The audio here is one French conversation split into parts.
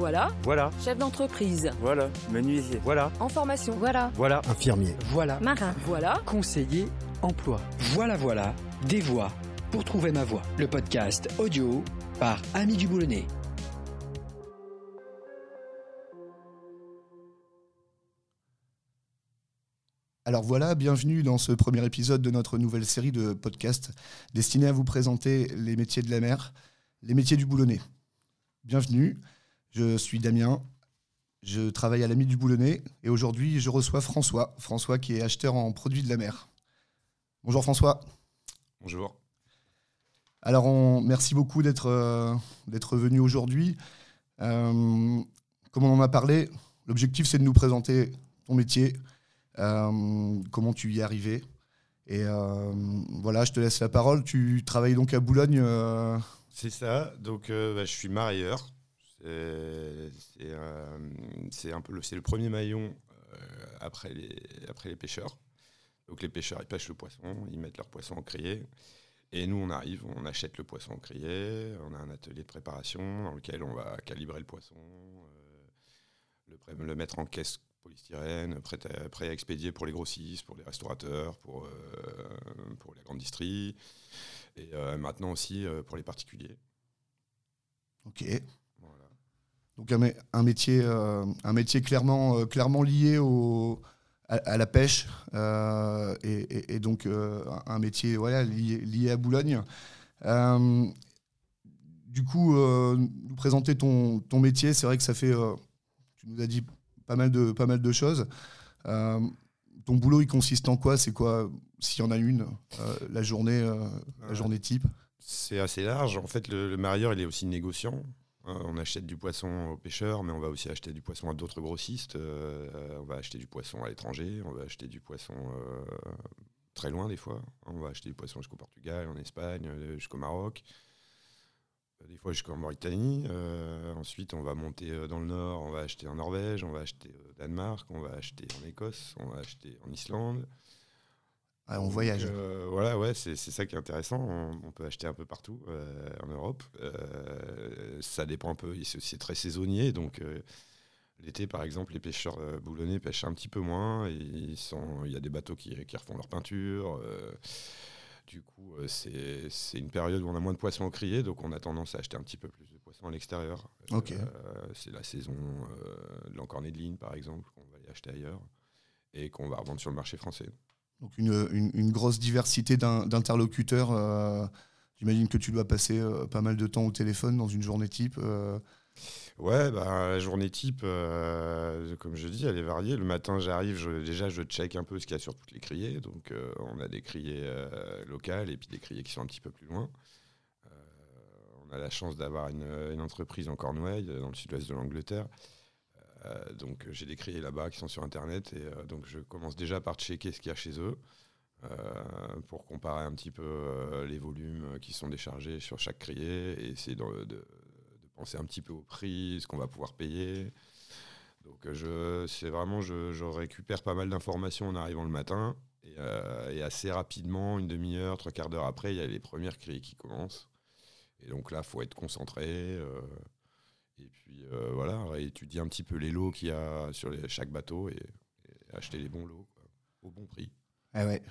Voilà. Voilà. Chef d'entreprise. Voilà. Menuisier. Voilà. En formation. Voilà. Voilà. Infirmier. Voilà. Marin. Voilà. Conseiller emploi. Voilà, voilà. Des voix pour trouver ma voix. Le podcast audio par Ami du Boulonnais. Alors voilà, bienvenue dans ce premier épisode de notre nouvelle série de podcasts destinée à vous présenter les métiers de la mer, les métiers du boulonnais. Bienvenue, je suis Damien, je travaille à l'Ami du Boulonnais et aujourd'hui je reçois François, François qui est acheteur en produits de la mer. Bonjour François. Bonjour. Alors on, merci beaucoup d'être euh, d'être venu aujourd'hui. Euh, comme on en a parlé, l'objectif c'est de nous présenter ton métier, euh, comment tu y es arrivé. Et voilà, je te laisse la parole. Tu travailles donc à Boulogne. C'est ça. Donc, bah, je suis marieur. Euh, c'est un peu le, le premier maillon euh, après, les, après les pêcheurs. Donc, les pêcheurs, ils pêchent le poisson, ils mettent leur poisson en criée. Et nous, on arrive, on achète le poisson en criée. On a un atelier de préparation dans lequel on va calibrer le poisson, euh, le, mettre en caisse polystyrène, prêt à, prêt à expédier pour les grossistes, pour les restaurateurs, pour, pour la grande distrie. Et maintenant aussi pour les particuliers. Ok. Donc un, mé- un métier, euh, un métier clairement, euh, clairement lié au, à, à la pêche euh, et, et- et donc un métier voilà, lié, lié à Boulogne. Du coup, nous présenter ton, ton métier, c'est vrai que ça fait, tu nous as dit pas mal de, pas mal de choses. Ton boulot, il consiste en quoi? C'est quoi, s'il y en a une, euh, la, journée, euh, la journée type? C'est assez large. En fait, le, le marieur, il est aussi négociant. Euh, on achète du poisson aux pêcheurs, mais on va aussi acheter du poisson à d'autres grossistes. Euh, on va acheter du poisson à l'étranger. On va acheter du poisson euh, très loin des fois. On va acheter du poisson jusqu'au Portugal, en Espagne, jusqu'au Maroc. Des fois jusqu'en Mauritanie. Ensuite, on va monter dans le nord. On va acheter en Norvège. On va acheter au Danemark. On va acheter en Écosse. On va acheter en Islande. Ah, On voyage. euh, voilà, ouais, c'est ça qui est intéressant. On, on peut acheter un peu partout euh, en Europe. Euh, ça dépend un peu. C'est très saisonnier. Donc, l'été, par exemple, les pêcheurs boulonnais pêchent un petit peu moins. Il y a des bateaux qui, qui refont leur peinture. du coup, c'est une période où on a moins de poissons au crier. Donc, on a tendance à acheter un petit peu plus de poissons à l'extérieur. C'est la saison de l'encornet de ligne, par exemple, qu'on va aller acheter ailleurs et qu'on va revendre sur le marché français. Donc une, grosse diversité d'in- d'interlocuteurs. euh, J'imagine que tu dois passer euh, pas mal de temps au téléphone dans une journée type. euh. Ouais, bah, la journée type, comme je dis, elle est variée. Le matin, j'arrive, déjà, je check un peu ce qu'il y a sur toutes les criées. Donc, on a des criées locales et puis des criées qui sont un petit peu plus loin. On a la chance d'avoir une, une entreprise en Cornouailles, dans le sud-ouest de l'Angleterre. Euh, donc, j'ai des criées là-bas qui sont sur Internet. Et euh, donc, je commence déjà par checker ce qu'il y a chez eux. euh, pour comparer un petit peu les volumes qui sont déchargés sur chaque criée et essayer de, penser un petit peu au prix, ce qu'on va pouvoir payer. Donc je, c'est vraiment, je, récupère pas mal d'informations en arrivant le matin. Et, et assez rapidement, une demi-heure, trois quarts d'heure après, il y a les premières criées qui commencent. Et donc là, il faut être concentré. Euh, et puis euh, voilà, étudier un petit peu les lots qu'il y a sur les- chaque bateau et, et acheter les bons lots quoi, au bon prix. Ah ouais.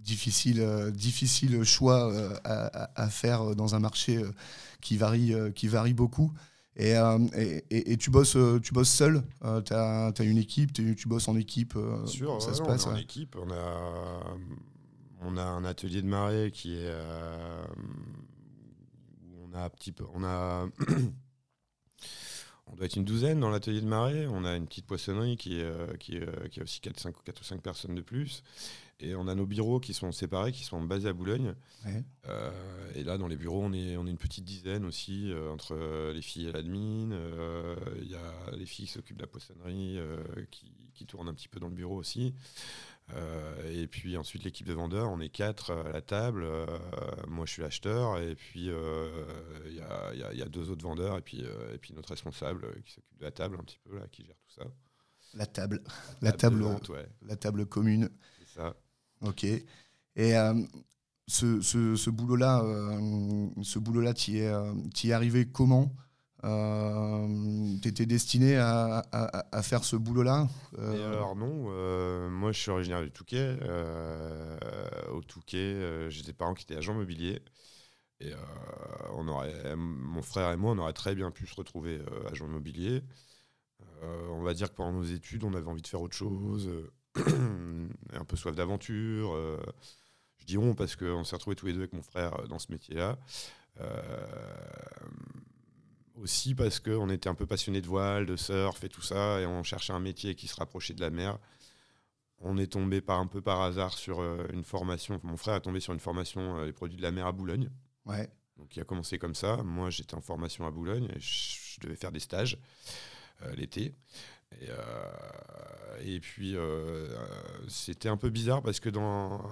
Difficile, euh, difficile choix euh, à, faire dans un marché euh, qui, varie, euh, qui varie beaucoup. Et, euh, et, et- et tu, bosses, euh, tu bosses seul Tu as, une équipe Tu bosses en équipe euh, Bien sûr, ça ouais, se on passe est en équipe. On a, on a un atelier de marée qui est. euh, où on a un petit peu. On a. On doit être une douzaine dans l'atelier de marée. On a une petite poissonnerie qui, euh, qui, euh, qui a aussi 4, 5, ou 5 personnes de plus. Et on a nos bureaux qui sont séparés, qui sont basés à Boulogne. Ouais. Euh, et là, dans les bureaux, on est, on est une petite dizaine aussi, entre les filles et l'admin. Il y a les filles qui s'occupent de la poissonnerie, qui, qui tournent un petit peu dans le bureau aussi. Euh, et puis ensuite, l'équipe de vendeurs, on est quatre à la table. Euh, moi, je suis l'acheteur. Et puis, euh, il y, a, y a- y a deux autres vendeurs. Et puis, euh, et puis notre responsable euh, qui s'occupe de la table un petit peu, là, qui gère tout ça. La table, la table, vente, ouais, la table commune. c'est ça. Ok. Et euh, ce, ce, ce boulot-là, euh, ce boulot-là, tu euh, t'y es arrivé comment? Tu étais destiné à, faire ce boulot-là Alors non, moi je suis originaire du Touquet. au Touquet, j'ai des parents qui étaient agents immobiliers. Et mon frère et moi, on aurait très bien pu se retrouver agents immobiliers. on va dire que pendant nos études, on avait envie de faire autre chose, un peu soif d'aventure je dis on parce qu'on s'est retrouvés tous les deux avec mon frère euh, dans ce métier-là. Euh, aussi parce qu'on était un peu passionnés de voile, de surf et tout ça, et on cherchait un métier qui se rapprochait de la mer. On est tombé par un peu par hasard sur euh, une formation. Mon frère est tombé sur une formation des produits de la mer à Boulogne. Ouais. Donc il a commencé comme ça. Moi, j'étais en formation à Boulogne. Et je, devais faire des stages l'été. Et, et puis c'était un peu bizarre parce que dans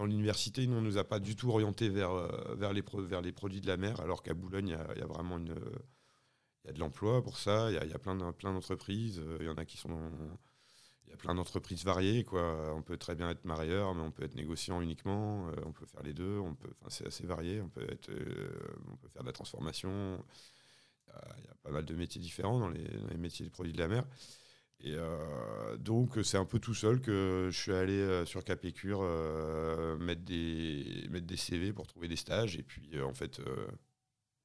dans l'université, nous, on ne nous a pas du tout orienté vers, euh, vers, les, produits de la mer, alors qu'à Boulogne, il y, a vraiment y a de l'emploi pour ça, il y a, plein d'entreprises, euh, il y en a qui sont... il y a plein d'entreprises variées, quoi. On peut très bien être marieur, mais on peut être négociant uniquement. Euh, on peut faire les deux. On peut, c'est assez varié. On peut être, on peut faire de la transformation. Il y, a pas mal de métiers différents dans les métiers des produits de la mer. Et euh, donc, c'est un peu tout seul que je suis allé euh, sur Capécure euh, mettre, des, mettre des CV pour trouver des stages. Et puis, en fait,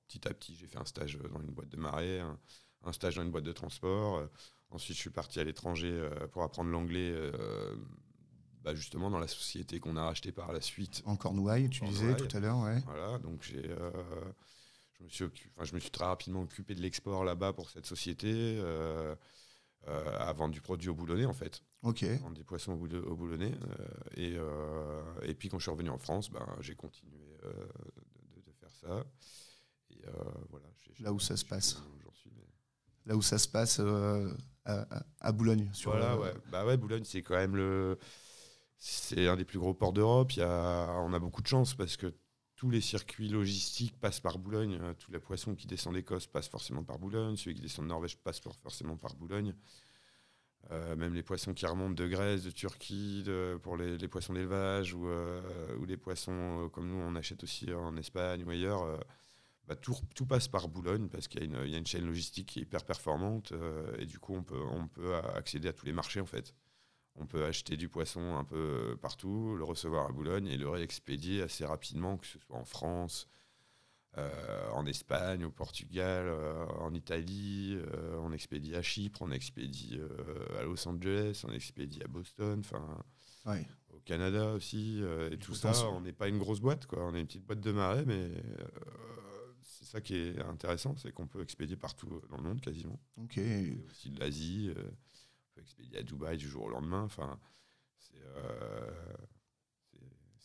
petit à petit, j'ai fait un stage dans une boîte de marée, un, stage dans une boîte de transport. ensuite, je suis parti à l'étranger pour apprendre l'anglais. Bah, justement dans la société qu'on a rachetée par la suite. En Cornouailles, tu disais tout à l'heure, ouais. Voilà, donc j'ai, je, me suis je me suis très rapidement occupé de l'export là-bas pour cette société. Euh, à vendre du produit au boulonnais en fait. Ok. Vendre des poissons au, boulonnais. Euh, et, euh, et puis quand je suis revenu en France, ben, j'ai continué de, faire ça. Et voilà. Là où ça se passe. Là où ça se passe à, Boulogne. Sur voilà, ouais. Bah ouais, Boulogne, c'est quand même le. C'est un des plus gros ports d'Europe. Il y a, on a beaucoup de chance parce que tous les circuits logistiques passent par Boulogne. Euh, tous les poissons qui descendent d'Écosse passent forcément par Boulogne. Ceux qui descendent de Norvège passent forcément par Boulogne. Euh, même les poissons qui remontent de Grèce, de Turquie, pour les, poissons d'élevage ou, euh, les poissons comme nous on achète aussi en Espagne ou ailleurs, bah, tout, tout, passe par Boulogne parce qu'il y, y, a une chaîne logistique qui est hyper performante et du coup on peut, on peut accéder à tous les marchés en fait. On peut acheter du poisson un peu partout, le recevoir à Boulogne et le réexpédier assez rapidement, que ce soit en France, euh, en Espagne, au Portugal, euh, en Italie, euh, on expédie à Chypre, on expédie à Los Angeles, on expédie à Boston, enfin au Canada aussi, et tout ça. On n'est pas une grosse boîte, quoi. On est une petite boîte de marais, mais c'est ça qui est intéressant, c'est qu'on peut expédier partout dans le monde quasiment. Ok. aussi de l'Asie expédier à Dubaï du jour au lendemain. Enfin, c'est euh,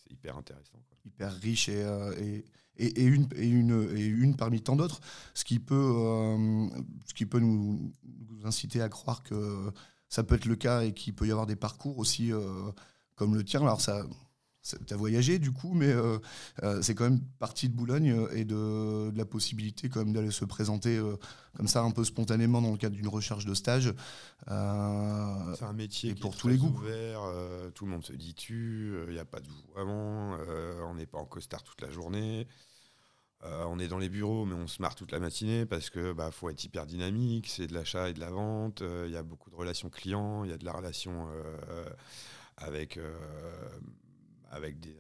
hyper intéressant. Hyper riche euh, et, et, une, et, une, et une parmi tant d'autres, ce qui peut, euh, ce qui peut nous, inciter à croire que ça peut être le cas et qu'il peut y avoir des parcours aussi comme le tien. Alors ça, tu as voyagé du coup, mais euh, euh, c'est quand même partie de Boulogne euh, et de, la possibilité quand même d'aller se présenter comme ça un peu spontanément dans le cadre d'une recherche de stage. c'est un métier qui pour est tous les goûts. ouvert, tout le monde se dit tu, il n'y a pas de vouvoiement, on n'est pas en costard toute la journée. on est dans les bureaux, mais on se marre toute la matinée parce que bah, faut être hyper dynamique. C'est de l'achat et de la vente. Il y a beaucoup de relations clients. Il y a de la relation avec avec des,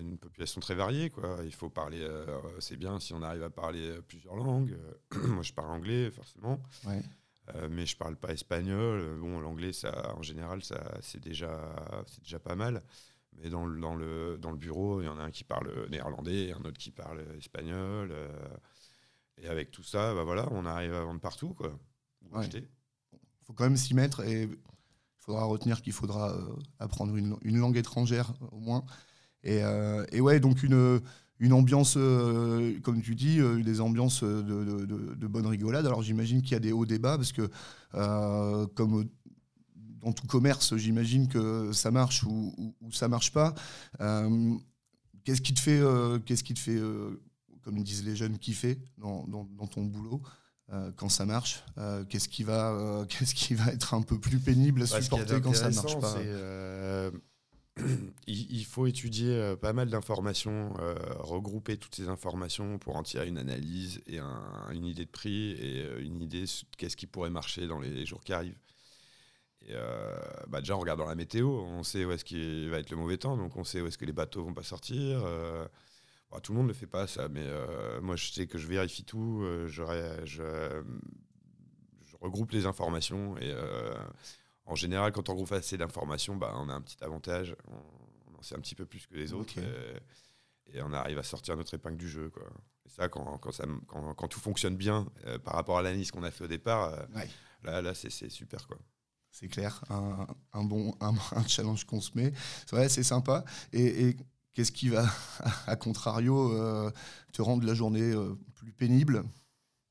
une population très variée. Quoi. Il faut parler, euh, c'est bien si on arrive à parler euh, plusieurs langues. Moi, je parle anglais, forcément. Euh, mais je parle pas espagnol. Bon, l'anglais, ça, en général, ça, c'est déjà, c'est déjà pas mal. Mais dans le, dans, le, dans le bureau, il y en a un qui parle néerlandais, un autre qui parle espagnol. et avec tout ça, bah voilà, on arrive à vendre partout, quoi. Il faut quand même s'y mettre et il faudra retenir qu'il faudra euh, apprendre une, langue étrangère au moins. Et, euh, et ouais, donc une, une ambiance, euh, comme tu dis, des ambiances de, de, bonne rigolade. Alors j'imagine qu'il y a des hauts débats parce que, comme dans tout commerce, j'imagine que ça marche ou, ou, ça marche pas. qu'est-ce qui te fait, qu'est-ce qui te fait comme disent les jeunes, kiffer dans, dans, ton boulot? euh, quand ça marche euh, Qu'est-ce qui, va, euh, qu'est-ce qui va être un peu plus pénible à supporter quand ça ne marche pas il, faut étudier pas mal d'informations, regrouper toutes ces informations pour en tirer une analyse et une idée de prix et une idée de qu'est-ce qui pourrait marcher dans les jours qui arrivent. Et bah déjà, en regardant la météo, on sait où est-ce qu'il va être le mauvais temps, donc on sait où est-ce que les bateaux vont pas sortir. Tout le monde ne fait pas, ça, mais moi, je sais que je vérifie tout, je, je, regroupe les informations et en général, quand on groupe assez d'informations, bah, on a un petit avantage. On, en sait un petit peu plus que les autres. Et, on arrive à sortir notre épingle du jeu. Quoi. Et ça, quand, quand, ça, quand, quand tout fonctionne bien euh, par rapport à l'analyse qu'on a fait au départ, euh, là, là c'est super. Quoi. C'est clair, un, un bon un, challenge qu'on se met. C'est vrai, c'est sympa. Et, qu'est-ce qui va, à contrario, euh, te rendre la journée plus pénible?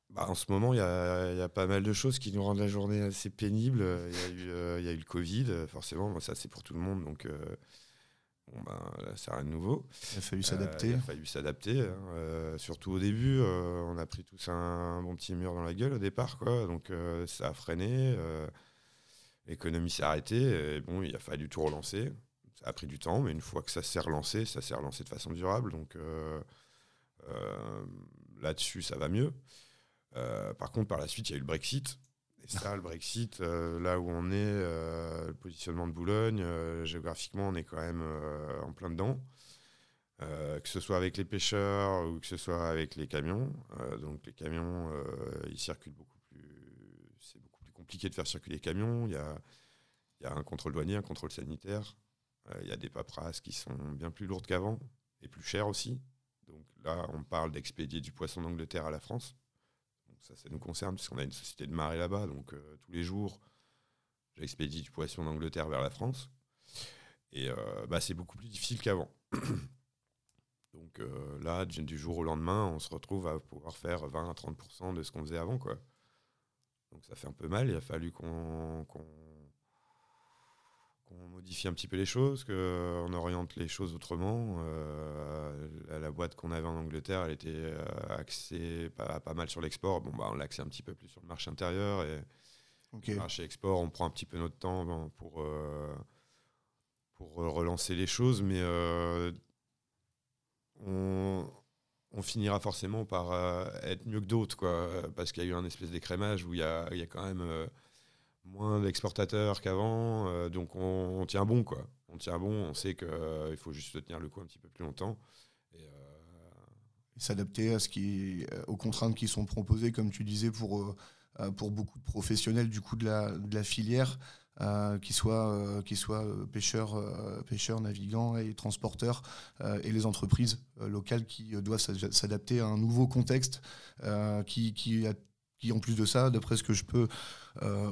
Bah, en ce moment, il y, a, pas mal de choses qui nous rendent la journée assez pénible. Il y a eu, euh, y a eu le Covid, forcément. ça, c'est pour tout le monde. Donc, euh, bon, là, c'est rien de nouveau. Il a fallu s'adapter. il a fallu s'adapter. Hein. surtout au début, on a pris tous un, bon petit mur dans la gueule au départ. Quoi. Donc, ça a freiné. L'économie s'est arrêtée. Et bon, il a fallu tout relancer. A pris du temps, mais une fois que ça s'est relancé, ça s'est relancé de façon durable. Donc, là-dessus, ça va mieux. Euh, par contre, par la suite, il y a eu le Brexit. Et ça, le Brexit, euh, là où on est, euh, le positionnement de Boulogne, géographiquement, on est quand même en plein dedans. que ce soit avec les pêcheurs ou que ce soit avec les camions. donc les camions, ils circulent beaucoup plus. C'est beaucoup plus compliqué de faire circuler les camions. Il y a, y a un contrôle douanier, un contrôle sanitaire. Il y a des paperasses qui sont bien plus lourdes qu'avant et plus chères aussi. Donc là, on parle d'expédier du poisson d'Angleterre à la France ça, ça nous concerne, puisqu'on a une société de marée là-bas. Donc, euh, tous les jours, j'expédie du poisson d'Angleterre vers la France. Et euh, bah, c'est beaucoup plus difficile qu'avant. donc euh, là, du jour au lendemain, on se retrouve à pouvoir faire 20 à 30% de ce qu'on faisait avant. Quoi. Donc ça fait un peu mal. Il a fallu qu'on on modifie un petit peu les choses, qu'on oriente les choses autrement. Euh, la, boîte qu'on avait en Angleterre, elle était euh, axée pas, pas, mal sur l'export. Bon, bah, on l'a axé un petit peu plus sur le marché intérieur. Et le marché export, on prend un petit peu notre temps pour, euh, pour relancer les choses, mais on, on, finira forcément par être mieux que d'autres, quoi, parce qu'il y a eu un espèce d'écrémage où il y a, il y a quand même moins d'exportateurs qu'avant, euh, donc on, tient bon quoi. On tient bon, on sait qu'il euh, faut juste tenir le coup un petit peu plus longtemps. Et, euh, s'adapter à ce qui, aux contraintes qui sont proposées, comme tu disais, pour, pour beaucoup de professionnels du coup de la, de la filière. Euh, qui soient, qui pêcheurs, pêcheurs, navigants et transporteurs, et les entreprises locales qui doivent s'adapter à un nouveau contexte qui, qui, a, qui, en plus de ça, d'après ce que je peux euh,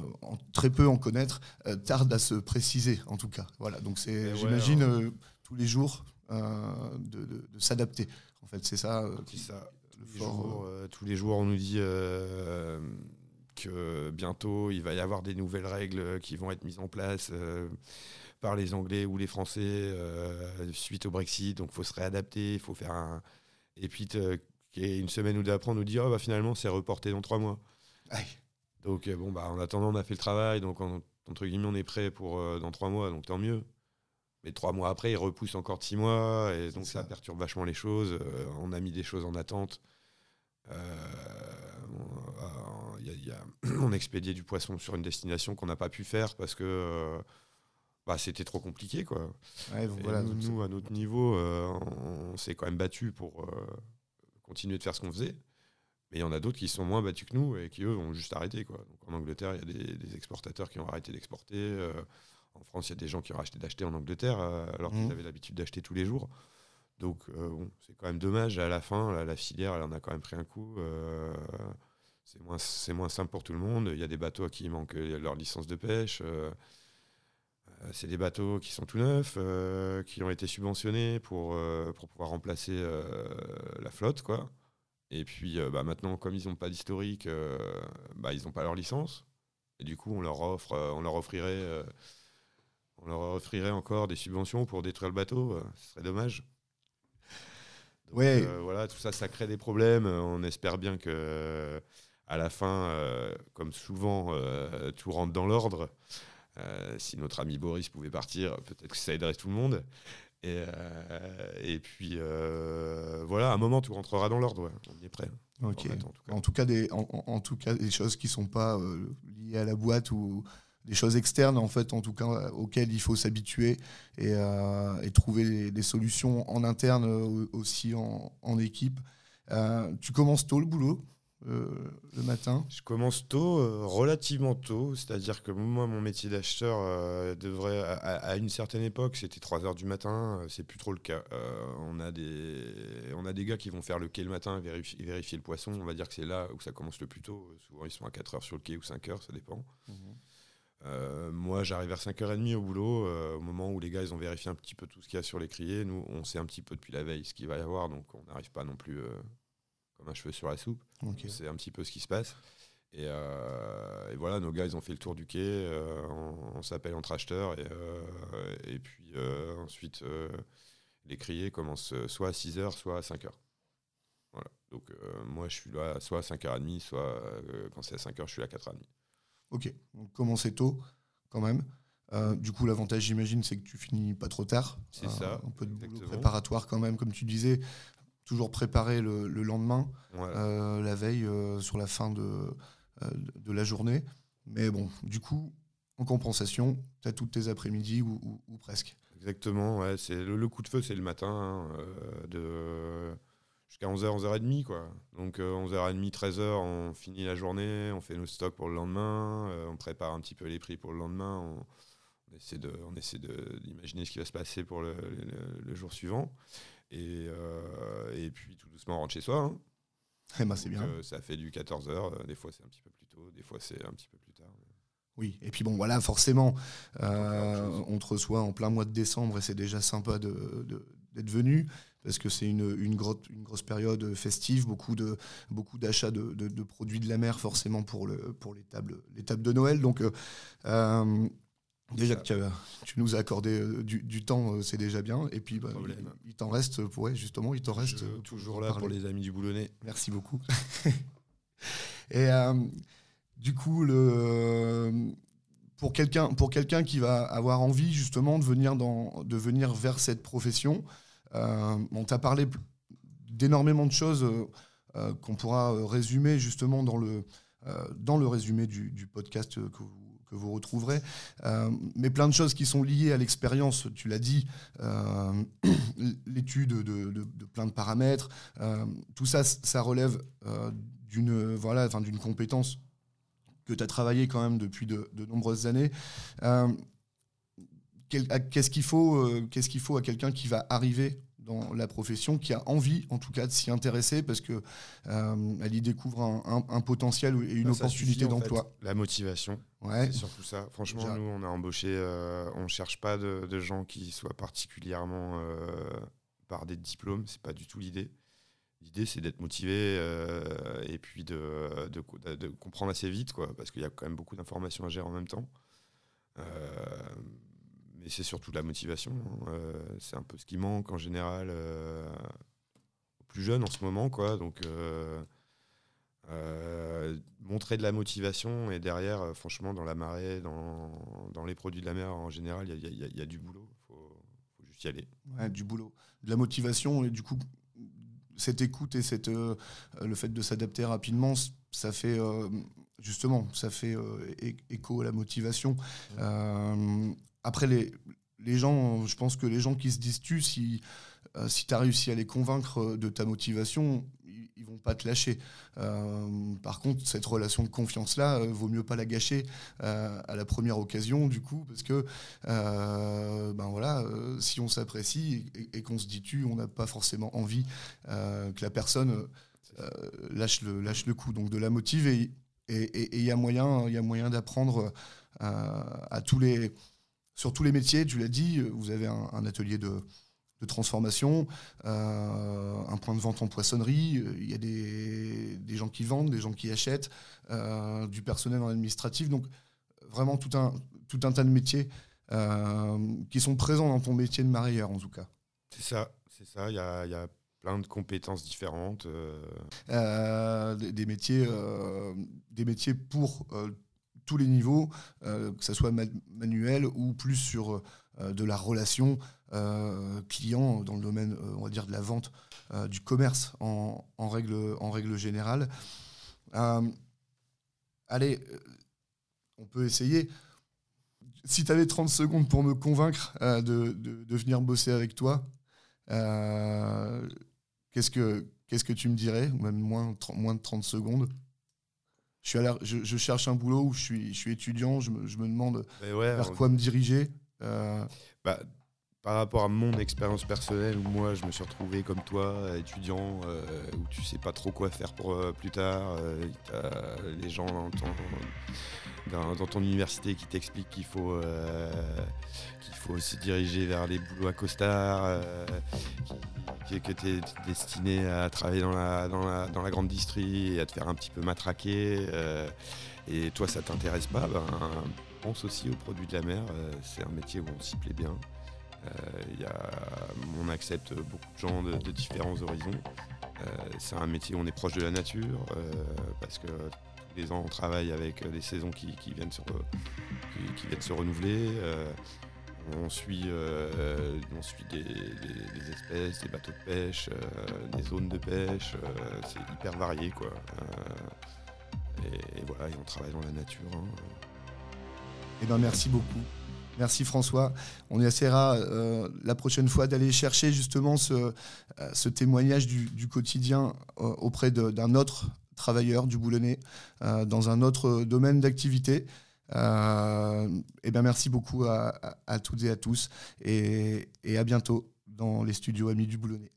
très peu en connaître, euh, tarde à se préciser, en tout cas. Voilà, donc c'est, j'imagine, euh, tous les jours de, s'adapter. En fait, c'est ça. ça. tous les jours, on nous dit que bientôt il va y avoir des nouvelles règles qui vont être mises en place par les Anglais ou les Français suite au Brexit. Donc il faut se réadapter, il faut faire un. Et puis une semaine ou deux après, on nous dit oh, bah, finalement c'est reporté dans trois mois. Donc, euh, bon, bah, en attendant, on a fait le travail. Donc, entre guillemets, on est prêt pour euh, dans trois mois. Donc, tant mieux. Mais trois mois après, il repousse encore de six mois. Et donc, ça. perturbe vachement les choses. Euh, on a mis des choses en attente. on expédiait du poisson sur une destination qu'on n'a pas pu faire parce que bah, c'était trop compliqué. Quoi. nous, à notre niveau, on, s'est quand même battu pour continuer de faire ce qu'on faisait. Mais il y en a d'autres qui sont moins battus que nous et qui, eux, ont juste arrêté. Quoi. Donc, en Angleterre, il y a des, exportateurs qui ont arrêté d'exporter. Euh, en France, il y a des gens qui ont arrêté d'acheter en Angleterre euh, alors qu'ils mmh. avaient l'habitude d'acheter tous les jours. Donc, euh, bon, c'est quand même dommage. À la fin, la filière, elle en a quand même pris un coup. c'est moins, moins simple pour tout le monde. Il y a des bateaux à qui il manque leur licence de pêche. C'est des bateaux qui sont tout neufs, qui ont été subventionnés pour, pour pouvoir remplacer la flotte, quoi. Et puis euh, bah, maintenant, comme ils n'ont pas d'historique, euh, bah, ils n'ont pas leur licence. Et du coup, on leur offre, euh, on leur offrirait, on leur offrirait encore des subventions pour détruire le bateau. ce serait dommage. ouais. voilà, tout ça, ça crée des problèmes. On espère bien que à la fin, comme souvent, tout rentre dans l'ordre. Si notre ami Boris pouvait partir, peut-être que ça aiderait tout le monde. Et, euh, et puis euh, voilà, à un moment tout rentrera dans l'ordre, on y est prêt. en, tout cas. des, en, tout cas des choses qui ne sont pas euh, liées à la boîte ou des choses externes en fait en tout cas auxquelles il faut s'habituer et, et, trouver des, solutions en interne aussi en, en équipe. tu commences tôt le boulot? Euh, le matin Je commence tôt, euh, relativement tôt. C'est-à-dire que moi, mon métier d'acheteur euh, devrait, à, une certaine époque, c'était 3 heures du matin. c'est plus trop le cas. on, a des, on a des gars qui vont faire le quai le matin, vérifier, vérifier le poisson. On va dire que c'est là où ça commence le plus tôt. Souvent, ils sont à 4 heures sur le quai ou 5 heures, ça dépend. Mhm. moi, j'arrive vers 5h30 au boulot, au moment où les gars ils ont vérifié un petit peu tout ce qu'il y a sur les criers. Nous, on sait un petit peu depuis la veille ce qu'il va y avoir, donc on n'arrive pas non plus comme un cheveu sur la soupe. C'est un petit peu ce qui se passe. Euh, et, voilà, nos gars, ils ont fait le tour du quai. Euh, on, s'appelle entre acheteurs. Et, euh, et puis ensuite, les criers commencent soit à 6h, soit à 5h. Voilà. Donc moi, je suis là soit à 5h30, soit quand c'est à 5h, je suis à 4h30. Ok, donc commencer tôt quand même. du coup, l'avantage, j'imagine, c'est que tu finis pas trop tard. C'est ça. Un peu de boulot préparatoire quand même, comme tu disais toujours préparer le, lendemain, euh, la veille, euh, sur la fin de, euh, de la journée. Mais bon, du coup, en compensation, tu as toutes tes après-midi ou, presque. Exactement, ouais, c'est le, coup de feu, c'est le matin, hein, de jusqu'à 11h, 11h30. Quoi. Donc 11h30, 13h, on finit la journée, on fait nos stocks pour le lendemain, on prépare un petit peu les prix pour le lendemain, on, essaie de, on essaie d'imaginer ce qui va se passer pour le, le jour suivant. Et, euh, et puis tout doucement, on rentre chez soi. Hein. Eh ben, c'est bien. Euh, ça fait du 14h, euh, des fois c'est un petit peu plus tôt, des fois c'est un petit peu plus tard. Oui, et puis bon, voilà, forcément, on te reçoit en plein mois de décembre et c'est déjà sympa d'être de, venu parce que c'est une, une grosse période festive, beaucoup de beaucoup d'achats de, de, produits de la mer forcément pour, le, pour les, tables, les tables de Noël. Donc, Déjà que tu, nous as accordé euh, du, temps, euh, c'est déjà bien. Et puis, bah, il, t'en reste, pour, justement, il t'en reste. toujours là pour les amis du Boulonnais. Merci beaucoup. et euh, du coup, le, pour quelqu'un pour quelqu'un qui va avoir envie, justement, de venir, dans, de venir vers cette profession, on t'a parlé d'énormément de choses qu'on pourra résumer, justement, dans le, dans le résumé du, du podcast que vous que vous retrouverez, euh, mais plein de choses qui sont liées à l'expérience, tu l'as dit, euh, l'étude de, plein de paramètres, euh, tout ça, ça relève d'une voilà, d'une compétence que tu as travaillé quand même depuis de, nombreuses années. Qu'est-ce qu'il faut, qu'est-ce qu'il faut à quelqu'un qui va arriver dans la profession, qui a envie en tout cas de s'y intéresser parce que elle y découvre un, potentiel et une opportunité d'emploi. La motivation, ouais. c'est surtout ça. Franchement, nous on a embauché, euh, on cherche pas de, gens qui soient particulièrement euh, par des diplômes, c'est pas du tout l'idée. L'idée c'est d'être motivé euh, et puis de, de, comprendre assez vite quoi, parce qu'il y a quand même beaucoup d'informations à gérer en même temps mais c'est surtout la motivation. Hein. Euh, c'est un peu ce qui manque en général euh, aux plus jeunes en ce moment. Quoi. Donc, euh, montrer de la motivation et derrière, franchement, dans la marée, dans, dans, les produits de la mer en général, il y, y, a du boulot. Il faut, faut, juste y aller. Ouais, du boulot. De la motivation et du coup, cette écoute et cette, le fait de s'adapter rapidement, ça fait justement, ça fait écho à la motivation. Après, les, les gens, je pense que les gens qui se disent tu, si, euh, si tu as réussi à les convaincre de ta motivation, ils, ne vont pas te lâcher. Euh, par contre, cette relation de confiance-là, euh, vaut mieux pas la gâcher à la première occasion, du coup, parce que ben voilà, si on s'apprécie et, qu'on se dit tu, on n'a pas forcément envie que la personne lâche, le, lâche le coup. Donc de la motiver. Et il y a moyen, y a moyen d'apprendre à tous les sur tous les métiers, tu l'as dit, vous avez un, atelier de, transformation, euh, un point de vente en poissonnerie, il y a des, gens qui vendent, des gens qui achètent, euh, du personnel en administratif, donc vraiment tout un, tout un tas de métiers euh, qui sont présents dans ton métier de marailleur en tout cas. C'est ça, c'est ça, il y a, plein de compétences différentes. Des, métiers, des métiers pour tous les niveaux, que ce soit manuel ou plus sur de la relation client dans le domaine, on va dire, de la vente, du commerce en, règle, en règle générale. allez, on peut essayer si tu avais 30 secondes pour me convaincre euh, de, de, venir bosser avec toi, euh, qu'est-ce que qu'est-ce que tu me dirais? Même moins, moins de 30 secondes. Je, suis à je, je, cherche un boulot où je suis, je suis étudiant, je me, je me demande vers quoi me diriger. Euh. Bah, par rapport à mon expérience personnelle, où moi je me suis retrouvé comme toi, étudiant, où tu sais pas trop quoi faire pour plus tard, les gens dans, ton université qui t'explique qu'il faut, euh, qu'il faut se diriger vers les boulots à costard, euh, que tu es destiné à travailler dans la, dans, la, dans la grande distrie et à te faire un petit peu matraquer, euh, et toi ça t'intéresse pas, ben, pense aussi aux produits de la mer. c'est un métier où on s'y plaît bien. Y a, on accepte beaucoup de gens de, différents horizons. c'est un métier où on est proche de la nature parce que les ans, on travaille avec des saisons qui, viennent, se qui, viennent se renouveler. Euh, on suit, euh, on suit des, espèces, des bateaux de pêche, euh, des zones de pêche. c'est hyper varié, quoi. Et, voilà, et on travaille dans la nature. Hein. eh ben, merci beaucoup. Merci François. On essaiera la prochaine fois d'aller chercher justement ce, témoignage du, quotidien auprès d'un autre travailleurs du Boulonnais euh, dans un autre domaine d'activité. Euh, et bien merci beaucoup à, toutes et à tous et, et à bientôt dans les studios Amis du Boulonnais.